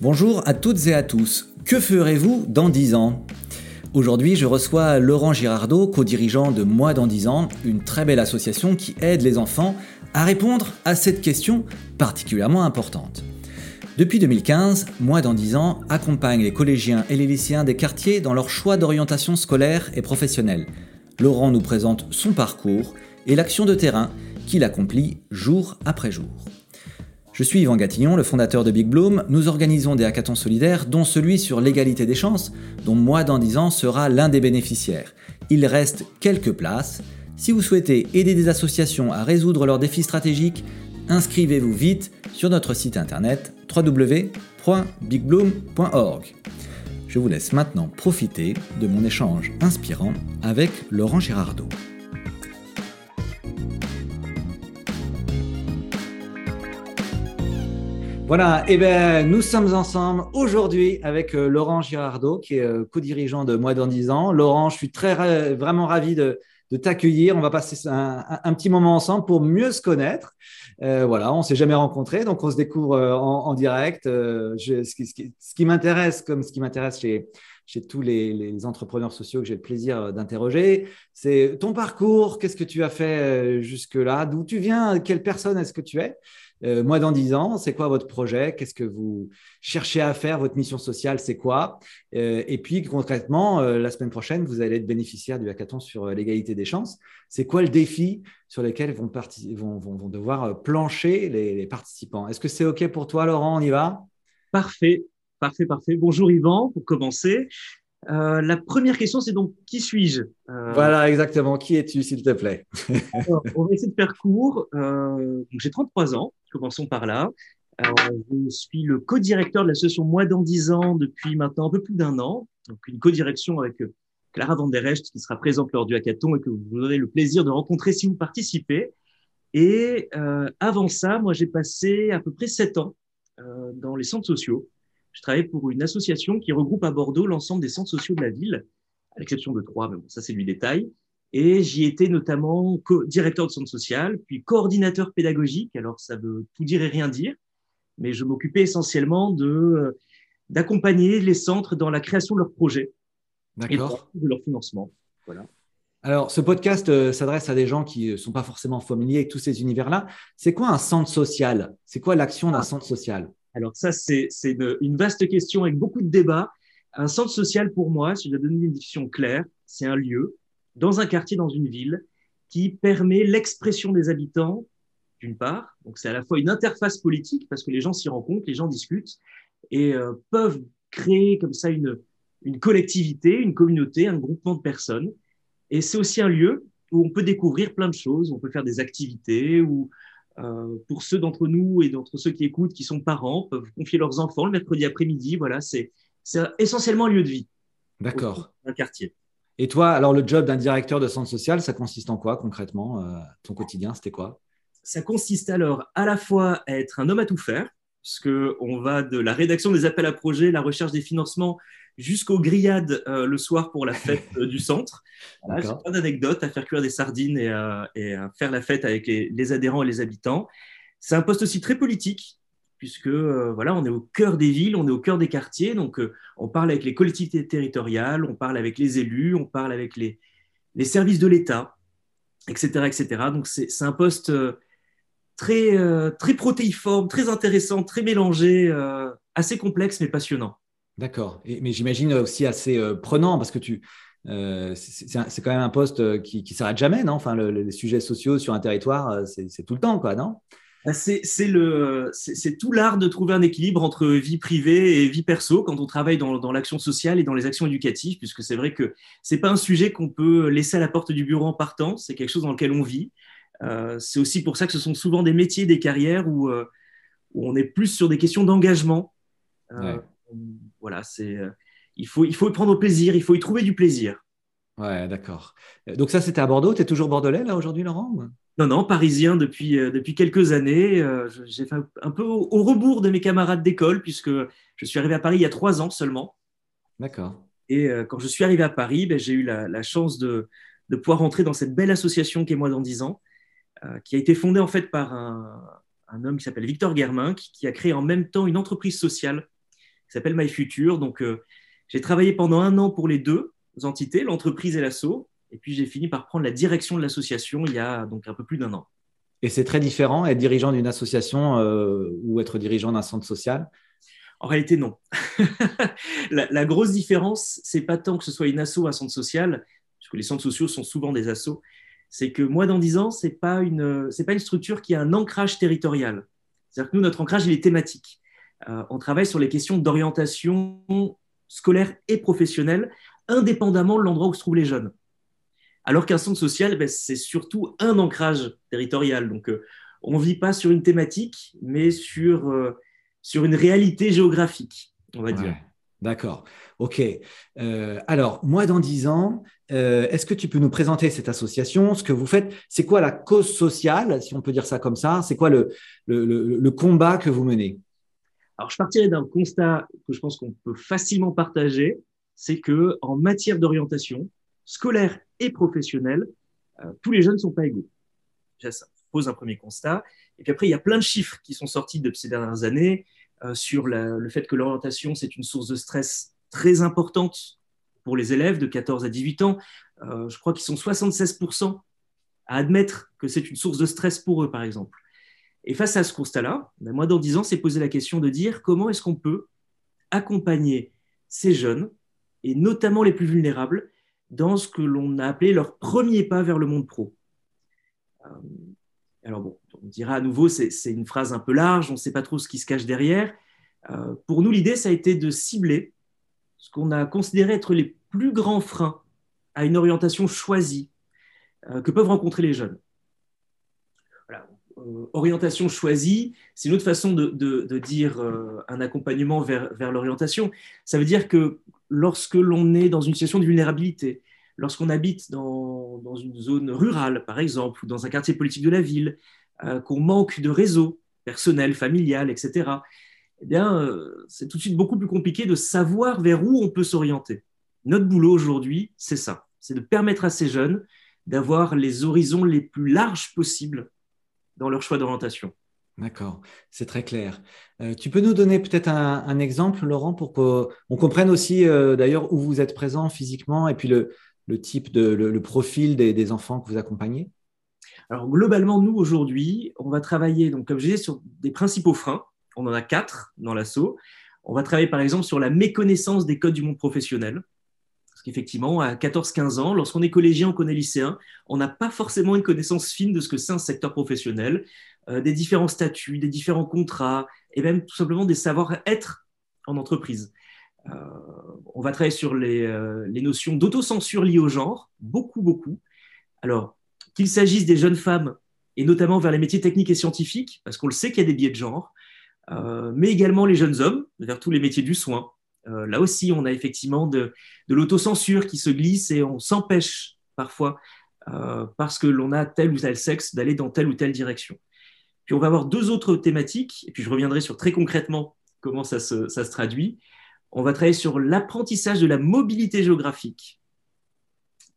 Bonjour à toutes et à tous. Que ferez-vous dans 10 ans? Aujourd'hui, je reçois Laurent Girardot, co-dirigeant de Moi dans 10 ans, une très belle association qui aide les enfants à répondre à cette question particulièrement importante. Depuis 2015, Moi dans 10 ans accompagne les collégiens et les lycéens des quartiers dans leur choix d'orientation scolaire et professionnelle. Laurent nous présente son parcours et l'action de terrain qu'il accomplit jour après jour. Je suis Yvan Gatillon, le fondateur de Big Bloom. Nous organisons des hackathons solidaires, dont celui sur l'égalité des chances, dont moi dans 10 ans sera l'un des bénéficiaires. Il reste quelques places. Si vous souhaitez aider des associations à résoudre leurs défis stratégiques, inscrivez-vous vite sur notre site internet www.bigbloom.org. Je vous laisse maintenant profiter de mon échange inspirant avec Laurent Girardot. Voilà, eh ben nous sommes ensemble aujourd'hui avec euh, Laurent Girardot, qui est euh, co-dirigeant de Moi dans 10 ans. Laurent, je suis très vraiment ravi de, t'accueillir. On va passer un, petit moment ensemble pour mieux se connaître. Euh, voilà, on s'est jamais rencontrés, donc on se découvre en, direct. ce qui, m'intéresse, comme ce qui m'intéresse chez, tous les, entrepreneurs sociaux que j'ai le plaisir d'interroger, c'est ton parcours. Qu'est-ce que tu as fait jusque-là? D'où tu viens? Quelle personne est-ce que tu es? Euh, moi, dans 10 ans, c'est quoi votre projet? Qu'est-ce que vous cherchez à faire? Votre mission sociale, c'est quoi? Euh, Et puis, concrètement, euh, la semaine prochaine, vous allez être bénéficiaire du hackathon sur l'égalité des chances. C'est quoi le défi sur lequel vont, vont, devoir plancher les, participants? Est-ce que c'est OK pour toi, Laurent? On y va? Parfait, parfait, parfait. Bonjour Yvan, pour commencer. La première question, c'est donc qui suis-je? Voilà, exactement. Qui es-tu, s'il te plaît? On va essayer de faire court. J'ai 33 ans. Commençons par là. je suis le co-directeur de l'association Moi dans 10 ans depuis maintenant un peu plus d'un an. Donc, une co-direction avec euh, Clara Van der Recht qui sera présente lors du hackathon et que vous aurez le plaisir de rencontrer si vous participez. Et euh, avant ça, moi, j'ai passé à peu près sept ans euh, dans les centres sociaux. Je travaillais pour une association qui regroupe à Bordeaux l'ensemble des centres sociaux de la ville, à l'exception de trois, mais bon, ça c'est du détail. Et j'y étais notamment directeur de centre social, puis coordinateur pédagogique. Alors, ça veut tout dire et rien dire, mais je m'occupais essentiellement de euh, d'accompagner les centres dans la création de leurs projets et de leur financement. Voilà. Alors, ce podcast euh, s'adresse à des gens qui ne sont pas forcément familiers avec tous ces univers-là. C'est quoi un centre social? C'est quoi l'action d'un ah. centre social? Alors, ça, c'est une, vaste question avec beaucoup de débats. Un centre social, pour moi, si je dois donner une définition claire, c'est un lieu dans un quartier, dans une ville, qui permet l'expression des habitants, d'une part. Donc, c'est à la fois une interface politique, parce que les gens s'y rencontrent, les gens discutent, et euh, peuvent créer comme ça une, une collectivité, une communauté, un groupement de personnes. Et c'est aussi un lieu où on peut découvrir plein de choses, on peut faire des activités, où euh, pour ceux d'entre nous et d'entre ceux qui écoutent, qui sont parents, peuvent confier leurs enfants le mercredi après-midi. Voilà, c'est essentiellement un lieu de vie. D'accord. Un quartier. Et toi, alors le job d'un directeur de centre social, ça consiste en quoi concrètement euh, Ton quotidien, c'était quoi? Ça consiste alors à la fois à être un homme à tout faire, parce qu'on va de la rédaction des appels à projets, la recherche des financements, jusqu'aux grillades euh, le soir pour la fête euh, du centre. J'ai plein d'anecdotes à faire cuire des sardines et, à faire la fête avec les adhérents et les habitants. C'est un poste aussi très politique, puisque euh, voilà, on est au cœur des villes, on est au cœur des quartiers, donc euh, on parle avec les collectivités territoriales, on parle avec les élus, on parle avec les, les services de l'État, etc., etc. Donc c'est un poste euh, très, très protéiforme, très intéressant, très mélangé, assez complexe mais passionnant. D'accord, mais j'imagine aussi assez prenant parce que tu, c'est quand même un poste qui, qui s'arrête jamais, non? Enfin, les sujets sociaux sur un territoire, c'est tout le temps, quoi, non? Bah, c'est le c'est tout l'art de trouver un équilibre entre vie privée et vie perso quand on travaille dans, dans l'action sociale et dans les actions éducatives puisque c'est vrai que c'est pas un sujet qu'on peut laisser à la porte du bureau en partant c'est quelque chose dans lequel on vit. Euh, c'est aussi pour ça que ce sont souvent des métiers des carrières où, euh, où on est plus sur des questions d'engagement. Euh, voilà c'est il faut il faut y prendre plaisir il faut y trouver du plaisir ouais d'accord donc ça c'était à Bordeaux? Tu es toujours bordelais là aujourd'hui Laurent non, non, parisien depuis, euh, depuis quelques années. Euh, j'ai fait un peu au, rebours de mes camarades d'école, puisque je suis arrivé à Paris il y a trois ans seulement. D'accord. Et euh, quand je suis arrivé à Paris, ben, j'ai eu la, chance de, pouvoir rentrer dans cette belle association qui est Moi dans 10 ans, euh, qui a été fondée en fait par un, homme qui s'appelle Victor Germain, qui, a créé en même temps une entreprise sociale qui s'appelle My Future. Donc, euh, j'ai travaillé pendant un an pour les deux entités, l'entreprise et l'asso, et puis j'ai fini par prendre la direction de l'association il y a donc un peu plus d'un an. Et c'est très différent être dirigeant d'une association ou être dirigeant d'un centre social? En réalité, non. la, grosse différence, c'est pas tant que ce soit une asso ou un centre social, puisque les centres sociaux sont souvent des assos, c'est que moi, dans 10 ans, c'est pas une, pas une structure qui a un ancrage territorial. C'est-à-dire que nous, notre ancrage, il est thématique. Euh, on travaille sur les questions d'orientation scolaire et professionnelle, indépendamment de l'endroit où se trouvent les jeunes. Alors qu'un centre social, ben, c'est surtout un ancrage territorial. Donc, euh, on ne vit pas sur une thématique, mais sur euh, sur une réalité géographique, on va dire. D'accord. OK. Alors, moi, dans dix ans, est-ce que tu peux nous présenter cette association, ce que vous faites? C'est quoi la cause sociale, si on peut dire ça comme ça? C'est quoi le, le, combat que vous menez? Alors, je partirai d'un constat que je pense qu'on peut facilement partager, c'est que en matière d'orientation scolaire et professionnelle, euh, tous les jeunes ne sont pas égaux. Ça pose un premier constat. Et puis après, il y a plein de chiffres qui sont sortis de ces dernières années euh, sur le fait que l'orientation, c'est une source de stress très importante pour les élèves de 14 à 18 ans. Euh, je crois qu'ils sont 76% à admettre que c'est une source de stress pour eux, par exemple. Et face à ce constat-là, ben, moi, dans 10 ans, c'est poser la question de dire comment est-ce qu'on peut accompagner ces jeunes, et notamment les plus vulnérables, dans ce que l'on a appelé leur premier pas vers le monde pro. Euh, alors bon, on dira à nouveau, c'est une phrase un peu large, on ne sait pas trop ce qui se cache derrière. Euh, pour nous, l'idée, ça a été de cibler ce qu'on a considéré être les plus grands freins à une orientation choisie euh, que peuvent rencontrer les jeunes. Euh, orientation choisie, c'est une autre façon de, dire un accompagnement vers, vers l'orientation. Ça veut dire que lorsque l'on est dans une situation de vulnérabilité, lorsqu'on habite dans, dans, une zone rurale, par exemple, ou dans un quartier politique de la ville, euh, qu'on manque de réseau personnel, familial, etc., eh bien, euh, c'est tout de suite beaucoup plus compliqué de savoir vers où on peut s'orienter. Notre boulot aujourd'hui, c'est ça, c'est de permettre à ces jeunes d'avoir les horizons les plus larges possibles dans leur choix d'orientation. D'accord, c'est très clair. Euh, tu peux nous donner peut-être un, exemple, Laurent, pour qu'on comprenne aussi d'ailleurs où vous êtes présent physiquement et puis le, le type de le, profil des, enfants que vous accompagnez? Alors globalement, nous aujourd'hui, on va travailler, donc comme je disais, sur des principaux freins. On en a quatre dans l'assaut. On va travailler par exemple sur la méconnaissance des codes du monde professionnel. Qu'effectivement, à 14-15 ans, lorsqu'on est collégien ou qu'on est lycéen, on n'a pas forcément une connaissance fine de ce que c'est un secteur professionnel, euh, des différents statuts, des différents contrats, et même tout simplement des savoir-être en entreprise. Euh, on va travailler sur euh, les, notions d'autocensure liées au genre, beaucoup, beaucoup. Alors, qu'il s'agisse des jeunes femmes, et notamment vers les métiers techniques et scientifiques, parce qu'on le sait qu'il y a des biais de genre, mais également les jeunes hommes, vers tous les métiers du soin. Là aussi, on a effectivement de, l'autocensure qui se glisse et on s'empêche parfois, parce que l'on a tel ou tel sexe, d'aller dans telle ou telle direction. Puis on va avoir deux autres thématiques, et puis je reviendrai sur très concrètement comment ça se traduit on va travailler sur l'apprentissage de la mobilité géographique.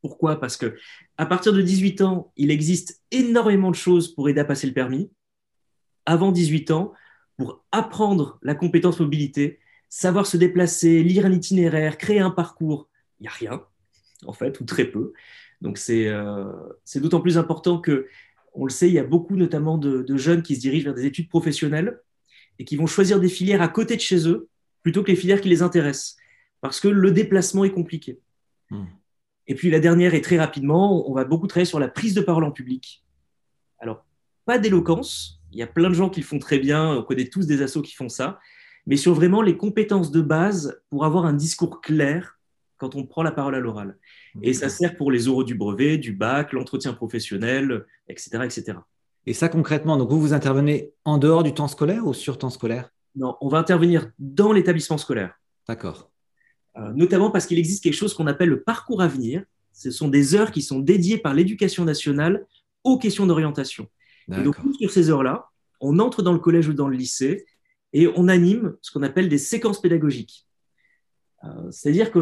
Pourquoi? Parce que à partir de 18 ans, il existe énormément de choses pour aider à passer le permis. Avant 18 ans, pour apprendre la compétence mobilité, savoir se déplacer, lire un itinéraire, créer un parcours, il n'y a rien, en fait, ou très peu. Donc euh, c'est d'autant plus important que, on le sait, il y a beaucoup notamment de, de jeunes qui se dirigent vers des études professionnelles et qui vont choisir des filières à côté de chez eux plutôt que les filières qui les intéressent, parce que le déplacement est compliqué. Hmm. Et puis la dernière, et très rapidement, on va beaucoup travailler sur la prise de parole en public. Alors, pas d'éloquence, il y a plein de gens qui le font très bien, on connaît tous des assos qui font ça, mais sur vraiment les compétences de base pour avoir un discours clair quand on prend la parole à l'oral. Et ça sert pour les oraux du brevet, du bac, l'entretien professionnel, etc., etc. Et ça concrètement, donc vous vous intervenez en dehors du temps scolaire ou sur temps scolaire? Non, on va intervenir dans l'établissement scolaire. D'accord. Euh, notamment parce qu'il existe quelque chose qu'on appelle le parcours à venir. Ce sont des heures qui sont dédiées par l'éducation nationale aux questions d'orientation. Et donc, sur ces heures-là, on entre dans le collège ou dans le lycée et on anime ce qu'on appelle des séquences pédagogiques. C'est-à-dire qu'on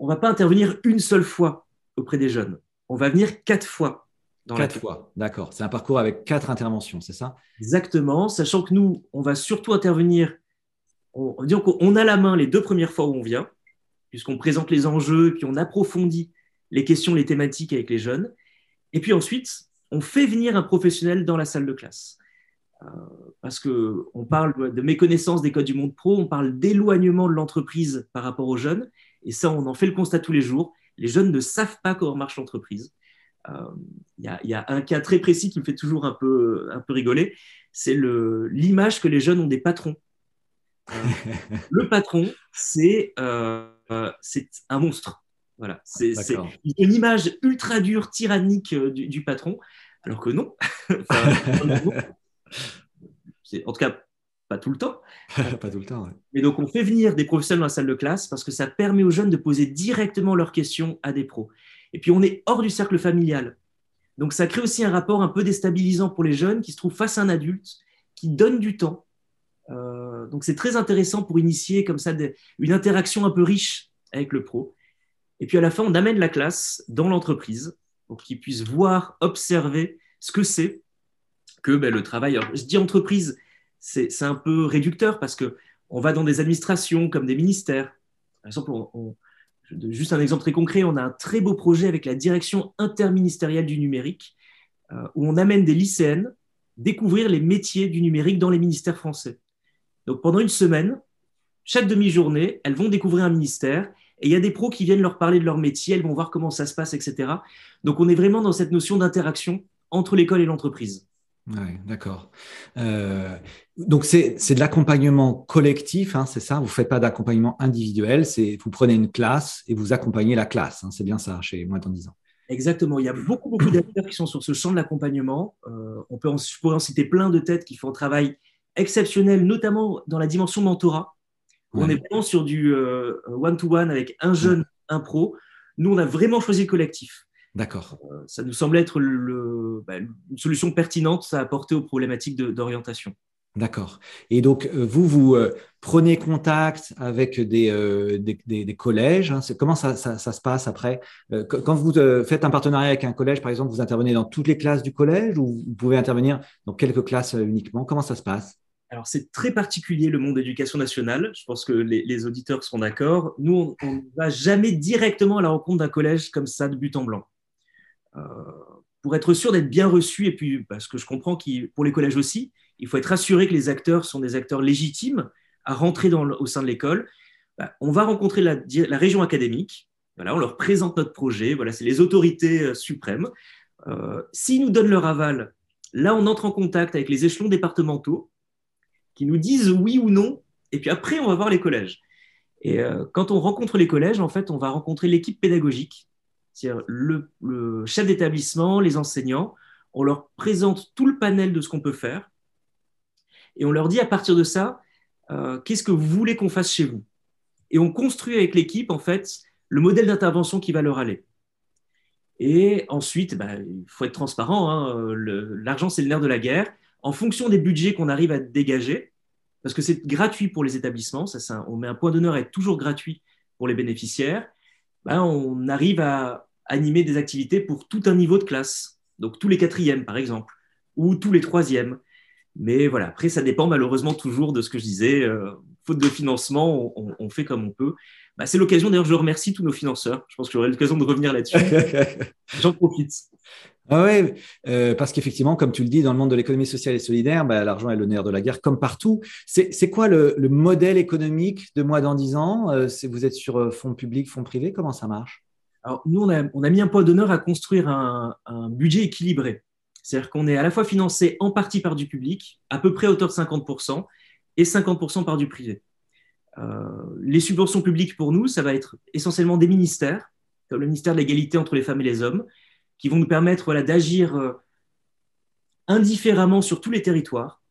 ne va pas intervenir une seule fois auprès des jeunes. On va venir quatre fois. Dans quatre fois, d'accord. C'est un parcours avec quatre interventions, c'est ça? Exactement, sachant que nous, on va surtout intervenir, on, on a la main les deux premières fois où on vient, puisqu'on présente les enjeux, puis on approfondit les questions, les thématiques avec les jeunes. Et puis ensuite, on fait venir un professionnel dans la salle de classe. Euh, parce qu'on parle de méconnaissance des codes du monde pro, on parle d'éloignement de l'entreprise par rapport aux jeunes. Et ça, on en fait le constat tous les jours. Les jeunes ne savent pas comment marche l'entreprise. Il euh, y, a un cas très précis qui me fait toujours un peu, un peu rigoler. C'est l'image que les jeunes ont des patrons. Euh, le patron, c'est un monstre. Voilà, c'est une image ultra dure, tyrannique euh, du, patron, alors que non. en tout cas, pas tout le temps. pas tout le temps, Mais donc, on fait venir des professionnels dans la salle de classe parce que ça permet aux jeunes de poser directement leurs questions à des pros. Et puis, on est hors du cercle familial. Donc, ça crée aussi un rapport un peu déstabilisant pour les jeunes qui se trouvent face à un adulte qui donne du temps. Euh, donc, c'est très intéressant pour initier comme ça une interaction un peu riche avec le pro. Et puis à la fin, on amène la classe dans l'entreprise pour qu'ils puissent voir, observer ce que c'est que ben, le travail. Je dis entreprise, c'est un peu réducteur parce que on va dans des administrations comme des ministères. Par exemple, juste un exemple très concret, on a un très beau projet avec la direction interministérielle du numérique euh, où on amène des lycéennes découvrir les métiers du numérique dans les ministères français. Donc pendant une semaine, chaque demi-journée, elles vont découvrir un ministère et il y a des pros qui viennent leur parler de leur métier, elles vont voir comment ça se passe, etc. Donc on est vraiment dans cette notion d'interaction entre l'école et l'entreprise. Oui, d'accord. Euh, donc c'est de l'accompagnement collectif, hein, c'est ça? Vous ne faites pas d'accompagnement individuel, vous prenez une classe et vous accompagnez la classe, hein, c'est bien ça chez Moins en 10 ans. Exactement, il y a beaucoup, beaucoup d'acteurs qui sont sur ce champ de l'accompagnement. Euh, on peut je pourrais en citer plein de têtes qui font un travail exceptionnel, notamment dans la dimension mentorat. On est vraiment sur du euh, one-to-one avec un jeune, un pro. Nous, on a vraiment choisi le collectif. D'accord. Euh, ça nous semble être le, bah, une solution pertinente à apporter aux problématiques d'orientation. D'accord. Et donc, euh, vous, vous prenez contact avec des, des, collèges. Hein. comment ça, se passe après? Quand vous faites un partenariat avec un collège, par exemple, vous intervenez dans toutes les classes du collège ou vous pouvez intervenir dans quelques classes uniquement? Comment ça se passe? Alors, c'est très particulier le monde de l'éducation nationale. Je pense que les, auditeurs seront d'accord. Nous, on ne va jamais directement à la rencontre d'un collège comme ça, de but en blanc. Euh, pour être sûr d'être bien reçu, et puis parce que je comprends que pour les collèges aussi, il faut être assuré que les acteurs sont des acteurs légitimes à rentrer dans au sein de l'école. Bah, on va rencontrer la, région académique. Voilà, on leur présente notre projet. Voilà, c'est les autorités euh, suprêmes. Euh, S'ils nous donnent leur aval, là, on entre en contact avec les échelons départementaux qui nous disent oui ou non. Et puis après, on va voir les collèges. Et quand on rencontre les collèges, en fait, on va rencontrer l'équipe pédagogique, c'est-à-dire le, chef d'établissement, les enseignants. On leur présente tout le panel de ce qu'on peut faire. Et on leur dit à partir de ça, euh, qu'est-ce que vous voulez qu'on fasse chez vous? Et on construit avec l'équipe, en fait, le modèle d'intervention qui va leur aller. Et ensuite, bah, il faut être transparent. Hein, l'argent, c'est le nerf de la guerre en fonction des budgets qu'on arrive à dégager, parce que c'est gratuit pour les établissements, on met un point d'honneur à être toujours gratuit pour les bénéficiaires, ben, on arrive à animer des activités pour tout un niveau de classe, donc tous les quatrièmes par exemple, ou tous les troisièmes. Mais voilà, après, ça dépend malheureusement toujours de ce que je disais. Euh, faute de financement, on, fait comme on peut. Bah, c'est l'occasion, d'ailleurs, je remercie tous nos financeurs. Je pense que j'aurai l'occasion de revenir là-dessus. J'en profite. Ah oui, euh, parce qu'effectivement, comme tu le dis, dans le monde de l'économie sociale et solidaire, bah, l'argent est le nerf de la guerre, comme partout. C'est quoi le, modèle économique de moi dans 10 ans? Euh, Vous êtes sur euh, fonds publics, fonds privés Comment ça marche? Nous, on a, mis un point d'honneur à construire un, budget équilibré. C'est-à-dire qu'on est à la fois financé en partie par du public, à peu près à hauteur de 50%, et 50% par du privé. les subventions publiques, pour nous, ça va être essentiellement des ministères, comme le ministère de l'égalité entre les femmes et les hommes, qui vont nous permettre d'agir euh, indifféremment sur tous les territoires.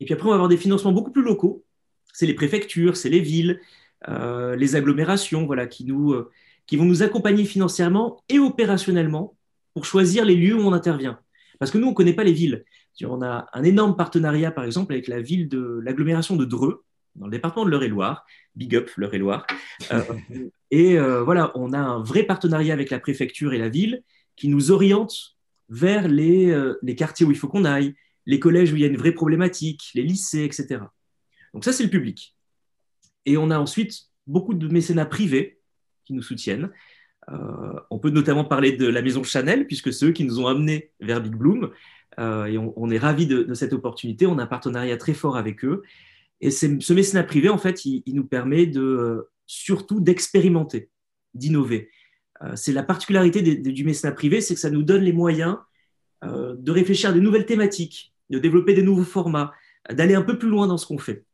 Et puis après, on va avoir des financements beaucoup plus locaux. C'est les préfectures, c'est les villes, euh, les agglomérations voilà, qui, nous, euh, qui vont nous accompagner financièrement et opérationnellement pour choisir les lieux où on intervient. Parce que nous, on ne connaît pas les villes. On a un énorme partenariat, par exemple, avec la ville de l'agglomération de Dreux, dans le département de l'Eure-et-Loire. Big up, l'Eure-et-Loire. et voilà, on a un vrai partenariat avec la préfecture et la ville qui nous oriente vers les, les quartiers où il faut qu'on aille, les collèges où il y a une vraie problématique, les lycées, etc. Donc ça, c'est le public. Et on a ensuite beaucoup de mécénats privés qui nous soutiennent. Euh, on peut notamment parler de la maison Chanel, puisque c'est eux qui nous ont amenés vers Big Bloom. Euh, et on, est ravis de, cette opportunité. On a un partenariat très fort avec eux. Et ce mécénat privé, en fait, il, nous permet de, surtout d'expérimenter, d'innover. Euh, c'est la particularité du mécénat privé, c'est que ça nous donne les moyens de réfléchir à de nouvelles thématiques, de développer des nouveaux formats, d'aller un peu plus loin dans ce qu'on fait.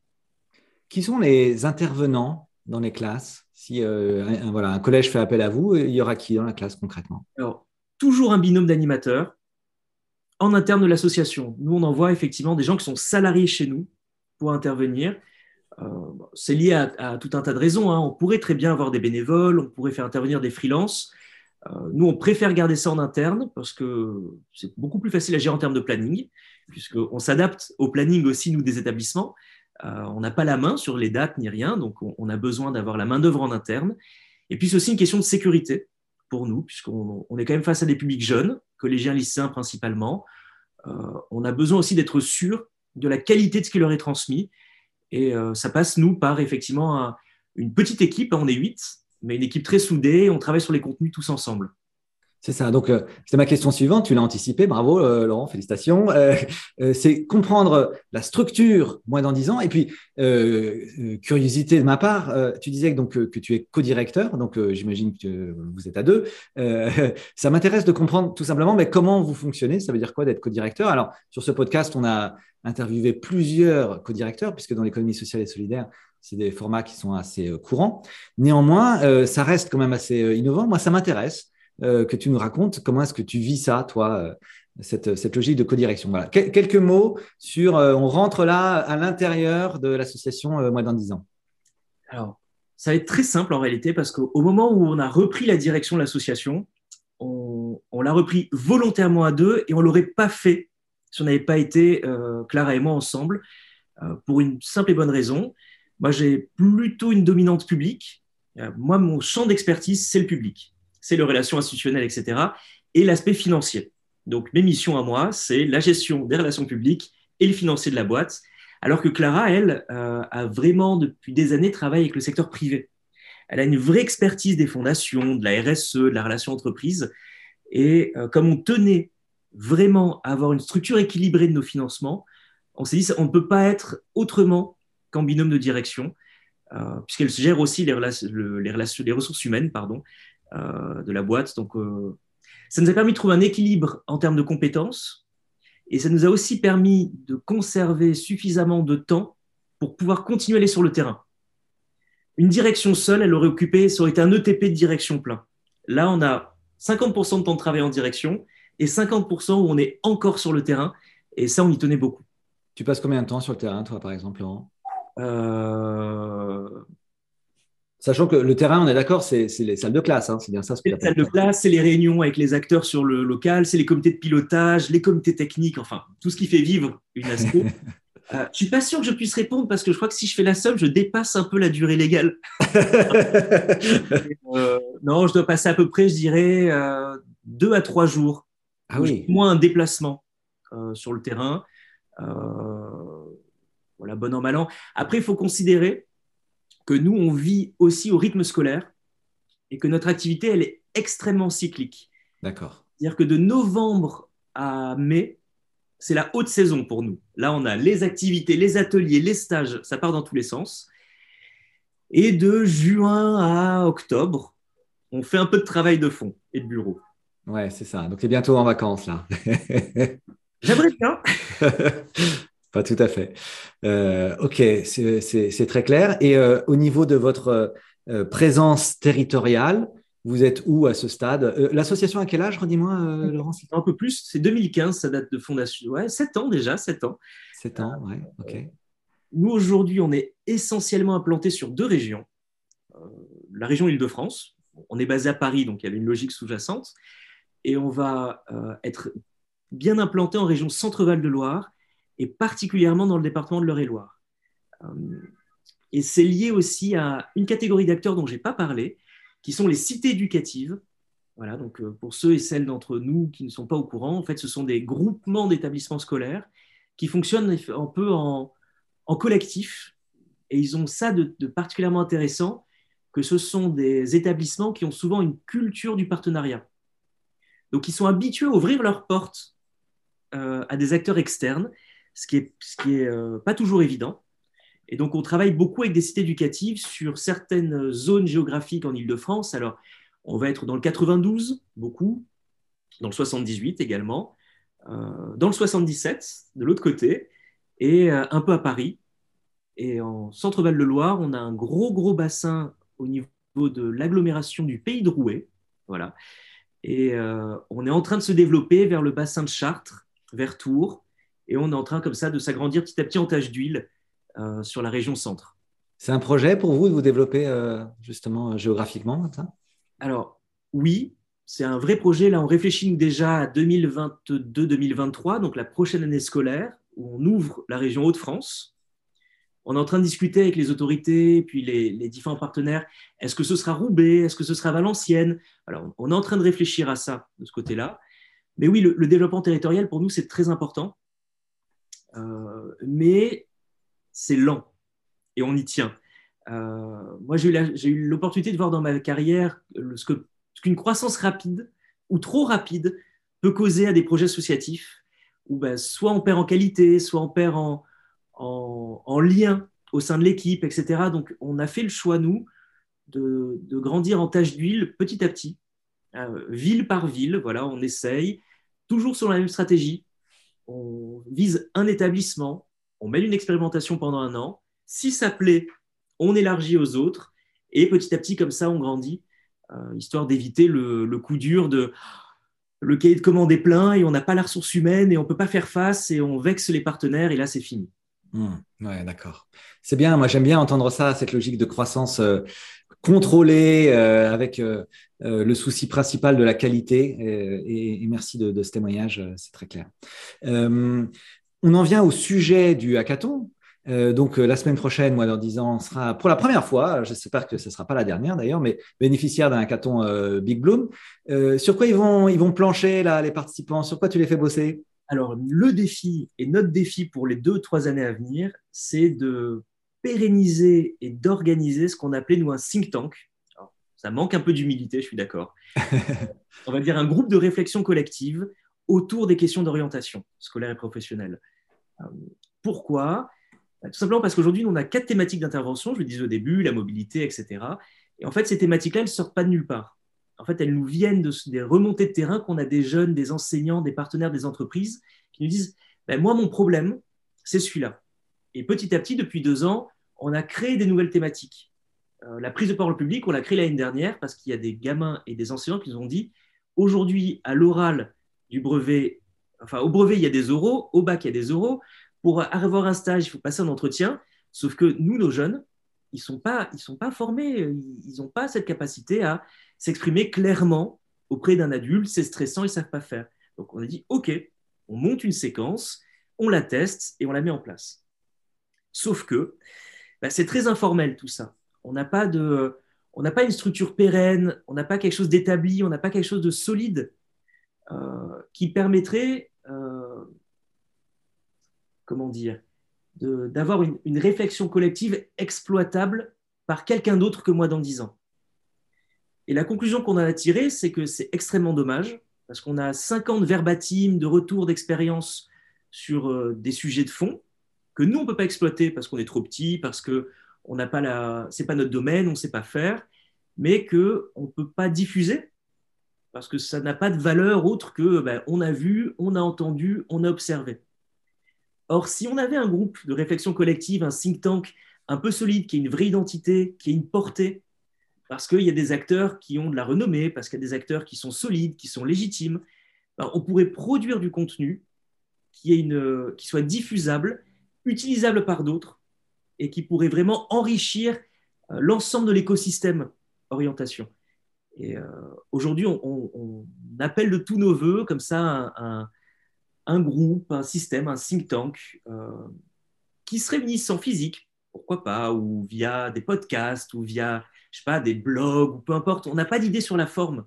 Qui sont les intervenants dans les classes Si euh, un, voilà, un collège fait appel à vous, il y aura qui dans la classe concrètement? Alors, toujours un binôme d'animateurs en interne de l'association. Nous, on envoie effectivement des gens qui sont salariés chez nous pour intervenir. Euh, c'est lié à, tout un tas de raisons. Hein. On pourrait très bien avoir des bénévoles, on pourrait faire intervenir des freelances. Euh, nous, on préfère garder ça en interne parce que c'est beaucoup plus facile à gérer en termes de planning, puisqu'on s'adapte au planning aussi, nous, des établissements. Euh, on n'a pas la main sur les dates ni rien, donc on, a besoin d'avoir la main-d'œuvre en interne. Et puis c'est aussi une question de sécurité pour nous, puisqu'on est quand même face à des publics jeunes, collégiens, lycéens principalement. Euh, on a besoin aussi d'être sûr de la qualité de ce qui leur est transmis. Et euh, ça passe, nous, par effectivement une petite équipe, on est huit, mais une équipe très soudée, on travaille sur les contenus tous ensemble. C'est ça. Donc, euh, c'est ma question suivante. Tu l'as anticipé. Bravo, euh, Laurent. Félicitations. Euh, c'est comprendre la structure moins dans dix ans. Et puis, curiosité de ma part, tu disais donc, que tu es co-directeur. Donc, j'imagine que vous êtes à deux. ça m'intéresse de comprendre tout simplement mais comment vous fonctionnez. Ça veut dire quoi d'être co-directeur? Alors, sur ce podcast, on a interviewé plusieurs co-directeurs, puisque dans l'économie sociale et solidaire, c'est des formats qui sont assez courants. Néanmoins, ça reste quand même assez innovant. Moi, ça m'intéresse. Euh, que tu nous racontes. Comment est-ce que tu vis ça, toi, euh, cette, cette, logique de codirection? Voilà. Quelques mots sur, euh, on rentre là à l'intérieur de l'association Moi dans 10 ans. Alors, ça va être très simple en réalité parce qu'au moment où on a repris la direction de l'association, on, l'a repris volontairement à deux et on l'aurait pas fait si on n'avait pas été, Clara et moi, ensemble, pour une simple et bonne raison. Moi, j'ai plutôt une dominante publique. moi, mon champ d'expertise, c'est le public c'est les relations institutionnelles, etc. Et l'aspect financier. Donc, mes missions à moi, c'est la gestion des relations publiques et le financier de la boîte. Alors que Clara, elle, euh, a vraiment, depuis des années, travaillé avec le secteur privé. Elle a une vraie expertise des fondations, de la RSE, de la relation entreprise. Et euh, comme on tenait vraiment à avoir une structure équilibrée de nos financements, on s'est dit on ne peut pas être autrement qu'en binôme de direction, euh, puisqu'elle gère aussi les, relations, les ressources humaines, pardon, de la boîte. Donc, euh, ça nous a permis de trouver un équilibre en termes de compétences et ça nous a aussi permis de conserver suffisamment de temps pour pouvoir continuer à aller sur le terrain. Une direction seule, elle aurait occupé, ça aurait été un ETP de direction plein. Là, on a 50% de temps de travail en direction et 50% où on est encore sur le terrain. Et ça, on y tenait beaucoup. Tu passes combien de temps sur le terrain, toi, par exemple, Laurent? Euh, Sachant que le terrain, on est d'accord, c'est les salles de classe, hein, c'est bien ça. Les salles de classe, c'est les réunions avec les acteurs sur le local, c'est les comités de pilotage, les comités techniques, enfin tout ce qui fait vivre une asso. euh, je suis pas sûr que je puisse répondre parce que je crois que si je fais la somme, je dépasse un peu la durée légale. euh, non, je dois passer à peu près, je dirais, euh, deux à trois jours. Ah oui. Moins un déplacement euh, sur le terrain. Euh, voilà, bon an, mal an. Après, il faut considérer que nous, on vit aussi au rythme scolaire et que notre activité, elle est extrêmement cyclique. D'accord. C'est-à-dire que de novembre à mai, c'est la haute saison pour nous. Là, on a les activités, les ateliers, les stages, ça part dans tous les sens. Et de juin à octobre, on fait un peu de travail de fond et de bureau. Ouais, c'est ça. Donc, tu es bientôt en vacances, là. J'aimerais bien. Pas tout à fait. Euh, ok, c'est très clair. Et euh, au niveau de votre euh, présence territoriale, vous êtes où à ce stade? L'association à quel âge, redis-moi, Laurent Un peu plus, c'est 2015, ça date de fondation. Ouais, 7 ans déjà, 7 ans. 7 ans, ouais, ok. Nous, aujourd'hui, on est essentiellement implanté sur deux régions. la région Île-de-France, on est basé à Paris, donc il y a une logique sous-jacente. Et on va être bien implanté en région Centre-Val de Loire et particulièrement dans le département de l'Eure-et-Loire. Euh, Et c'est lié aussi à une catégorie d'acteurs dont je n'ai pas parlé, qui sont les cités éducatives. Voilà, donc euh, pour ceux et celles d'entre nous qui ne sont pas au courant, en fait, ce sont des groupements d'établissements scolaires qui fonctionnent un peu en, collectif. Et ils ont ça de, particulièrement intéressant, que ce sont des établissements qui ont souvent une culture du partenariat. Donc, ils sont habitués à ouvrir leurs portes euh, à des acteurs externes, ce qui est, euh, pas toujours évident. Et donc, on travaille beaucoup avec des cités éducatives sur certaines zones géographiques en Ile-de-France. Alors, on va être dans le 92, beaucoup, dans le 78 également, euh, dans le 77, de l'autre côté, et euh, un peu à Paris. Et en Centre-Val-de-Loire, on a un gros, gros bassin au niveau de l'agglomération du pays de Rouet. Voilà. Et on est en train de se développer vers le bassin de Chartres, vers Tours, et on est en train comme ça de s'agrandir petit à petit en tâche d'huile sur la région centre. C'est un projet pour vous de vous développer justement géographiquement alors, oui, c'est un vrai projet. Là, on réfléchit déjà à 2022-2023, donc la prochaine année scolaire, où on ouvre la région Hauts-de-France. On est en train de discuter avec les autorités, puis les, différents partenaires. Est-ce que ce sera Roubaix? Est-ce que ce sera Valenciennes? Alors, on est en train de réfléchir à ça de ce côté-là. Mais oui, le, développement territorial, pour nous, c'est très important. Euh, mais c'est lent et on y tient. Euh, moi, j'ai eu l'opportunité de voir dans ma carrière ce qu'une croissance rapide ou trop rapide peut causer à des projets associatifs où ben, soit on perd en qualité, soit on perd en, en, lien au sein de l'équipe, etc. Donc, on a fait le choix, nous, de, grandir en tâche d'huile petit à petit, euh, ville par ville. Voilà, on essaye, toujours sur la même stratégie. On vise un établissement, on mène une expérimentation pendant un an. Si ça plaît, on élargit aux autres, et petit à petit, comme ça, on grandit, euh, histoire d'éviter le, coup dur de le cahier de commande est plein et on n'a pas la ressource humaine et on ne peut pas faire face et on vexe les partenaires et là, c'est fini. Hmm, ouais, d'accord. C'est bien, moi j'aime bien entendre ça, cette logique de croissance euh, contrôlée euh, avec le souci principal de la qualité. Et, merci de, ce témoignage, c'est très clair. on en vient au sujet du hackathon. Euh, donc euh, la semaine prochaine, moi dans 10 ans, on sera pour la première fois, j'espère que ce ne sera pas la dernière d'ailleurs, mais bénéficiaire d'un hackathon euh, Big Bloom. sur quoi ils vont, ils vont plancher là, les participants? Sur quoi tu les fais bosser? Alors le défi et notre défi pour les deux, trois années à venir, c'est de pérenniser et d'organiser ce qu'on appelait nous un think tank. ça manque un peu d'humilité, je suis d'accord. on va dire un groupe de réflexion collective autour des questions d'orientation scolaire et professionnelle. Pourquoi? Bah, tout simplement parce qu'aujourd'hui, on a quatre thématiques d'intervention, je le disais au début, la mobilité, etc. Et en fait, ces thématiques-là, elles ne sortent pas de nulle part. En fait, elles nous viennent de, des remontées de terrain qu'on a des jeunes, des enseignants, des partenaires des entreprises qui nous disent ben, Moi, mon problème, c'est celui-là. Et petit à petit, depuis deux ans, on a créé des nouvelles thématiques. Euh, la prise de parole publique, on l'a créée l'année dernière parce qu'il y a des gamins et des enseignants qui nous ont dit Aujourd'hui, à l'oral du brevet, enfin, au brevet, il y a des euros, au bac, il y a des euros pour avoir un stage, il faut passer un entretien. Sauf que nous, nos jeunes, ils ne sont, sont pas formés, ils n'ont pas cette capacité à s'exprimer clairement auprès d'un adulte. C'est stressant, ils ne savent pas faire. Donc on a dit, OK, on monte une séquence, on la teste et on la met en place. Sauf que bah, c'est très informel tout ça. On n'a pas une structure pérenne, on n'a pas quelque chose d'établi, on n'a pas quelque chose de solide euh, qui permettrait euh, comment dire, d'avoir une, réflexion collective exploitable par quelqu'un d'autre que moi dans dix ans. Et la conclusion qu'on a à tirer, c'est que c'est extrêmement dommage, parce qu'on a 50 verbatim de retour d'expérience sur euh, des sujets de fond que nous, on ne peut pas exploiter parce qu'on est trop petit, parce que ce n'est pas, notre domaine, on ne sait pas faire, mais qu'on ne peut pas diffuser parce que ça n'a pas de valeur autre que ben, on a vu, on a entendu, on a observé. Or, si on avait un groupe de réflexion collective, un think tank un peu solide, qui a une vraie identité, qui a une portée, parce qu'il y a des acteurs qui ont de la renommée, parce qu'il y a des acteurs qui sont solides, qui sont légitimes, ben, on pourrait produire du contenu qui, une, qui soit diffusable, utilisable par d'autres, et qui pourrait vraiment enrichir euh, l'ensemble de l'écosystème orientation. Et euh, aujourd'hui, on, appelle de tous nos voeux, comme ça, un groupe, un système, un think tank euh, qui se réunissent en physique pourquoi pas, ou via des podcasts, ou via, je sais pas, des blogs, ou peu importe. On n'a pas d'idée sur la forme,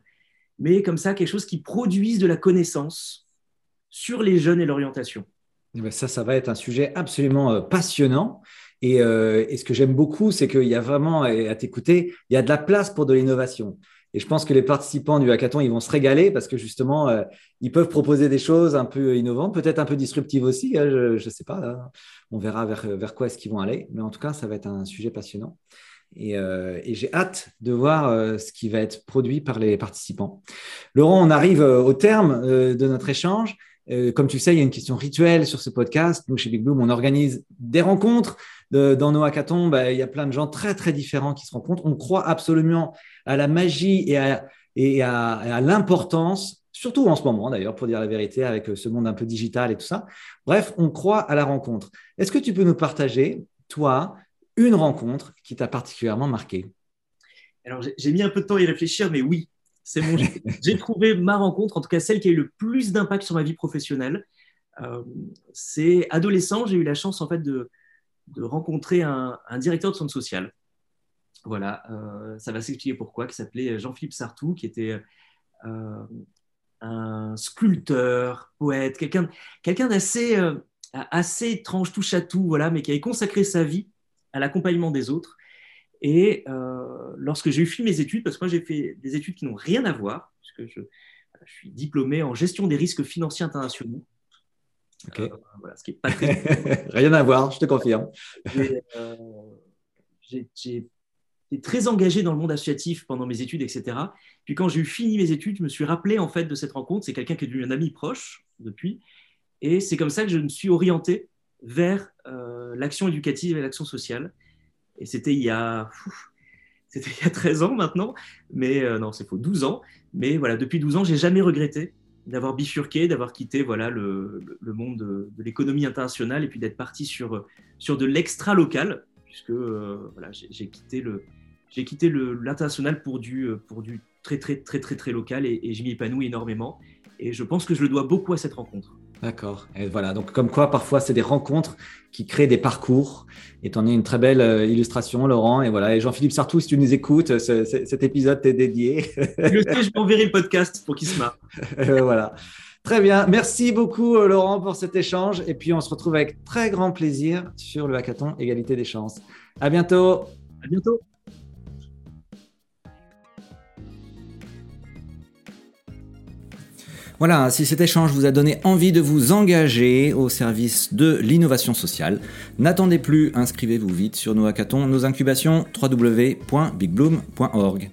mais comme ça, quelque chose qui produise de la connaissance sur les jeunes et l'orientation. Eh ben, ça, ça va être un sujet absolument euh, passionnant. Euh, et, ce que j'aime beaucoup, c'est qu'il y a vraiment, à t'écouter, il y a de la place pour de l'innovation. Et je pense que les participants du hackathon, ils vont se régaler parce que justement, euh, ils peuvent proposer des choses un peu innovantes, peut-être un peu disruptives aussi. Hein, je ne sais pas. On verra vers, vers quoi est-ce qu'ils vont aller. Mais en tout cas, ça va être un sujet passionnant. Et, j'ai hâte de voir ce qui va être produit par les participants. Laurent, on arrive au terme de notre échange. Comme tu sais, il y a une question rituelle sur ce podcast. Nous, chez Big Bloom, on organise des rencontres dans nos hackathons, bah, il y a plein de gens très, très différents qui se rencontrent. On croit absolument à la magie et à, et à, l'importance, surtout en ce moment d'ailleurs, pour dire la vérité, avec ce monde un peu digital et tout ça. Bref, on croit à la rencontre. Est-ce que tu peux nous partager, toi, une rencontre qui t'a particulièrement marqué? Alors, j'ai mis un peu de temps à y réfléchir, mais oui, c'est bon. j'ai trouvé ma rencontre, en tout cas celle qui a eu le plus d'impact sur ma vie professionnelle. Euh, c'est adolescent, j'ai eu la chance en fait de, de rencontrer un, directeur de centre social. Voilà, euh, ça va s'expliquer pourquoi, qui s'appelait Jean-Philippe Sartou, qui était euh, un sculpteur, poète, quelqu'un quelqu'un d'assez assez étrange, touche à tout, voilà, mais qui avait consacré sa vie à l'accompagnement des autres. Et lorsque j'ai eu fini mes études, parce que moi j'ai fait des études qui n'ont rien à voir, puisque je, je suis diplômé en gestion des risques financiers internationaux, euh, voilà, ce qui est pas très... Rien à voir, je te confirme. Euh, j'ai été très engagé dans le monde associatif pendant mes études, etc. Puis quand j'ai eu fini mes études, je me suis rappelé en fait de cette rencontre. C'est quelqu'un qui est devenu un ami proche depuis. Et c'est comme ça que je me suis orienté vers euh, l'action éducative et l'action sociale. Et c'était il y a... c'était il y a 13 ans maintenant, mais non, c'est faux, 12 ans. Mais voilà, depuis 12 ans, j'ai jamais regretté d'avoir bifurqué, d'avoir quitté voilà, le, monde de, l'économie internationale et puis d'être parti sur, sur de l'extra local, puisque euh, voilà, j'ai quitté le j'ai quitté l'international pour du, pour du très très très très très local et, et je m'y énormément. Et je pense que je le dois beaucoup à cette rencontre. D'accord. Et voilà. Donc, comme quoi, parfois, c'est des rencontres qui créent des parcours. Et tu en es une très belle euh, illustration, Laurent. Et voilà. Et Jean-Philippe Sartou, si tu nous écoutes, cet épisode t'est dédié. Je sais, je m'enverrai le podcast pour qu'il se marre. Euh, voilà. Très bien. Merci beaucoup, euh, Laurent, pour cet échange. Et puis, on se retrouve avec très grand plaisir sur le hackathon Égalité des chances. À bientôt. À bientôt. Voilà, si cet échange vous a donné envie de vous engager au service de l'innovation sociale, n'attendez plus, inscrivez-vous vite sur nos hackathons, nos incubations www.bigbloom.org.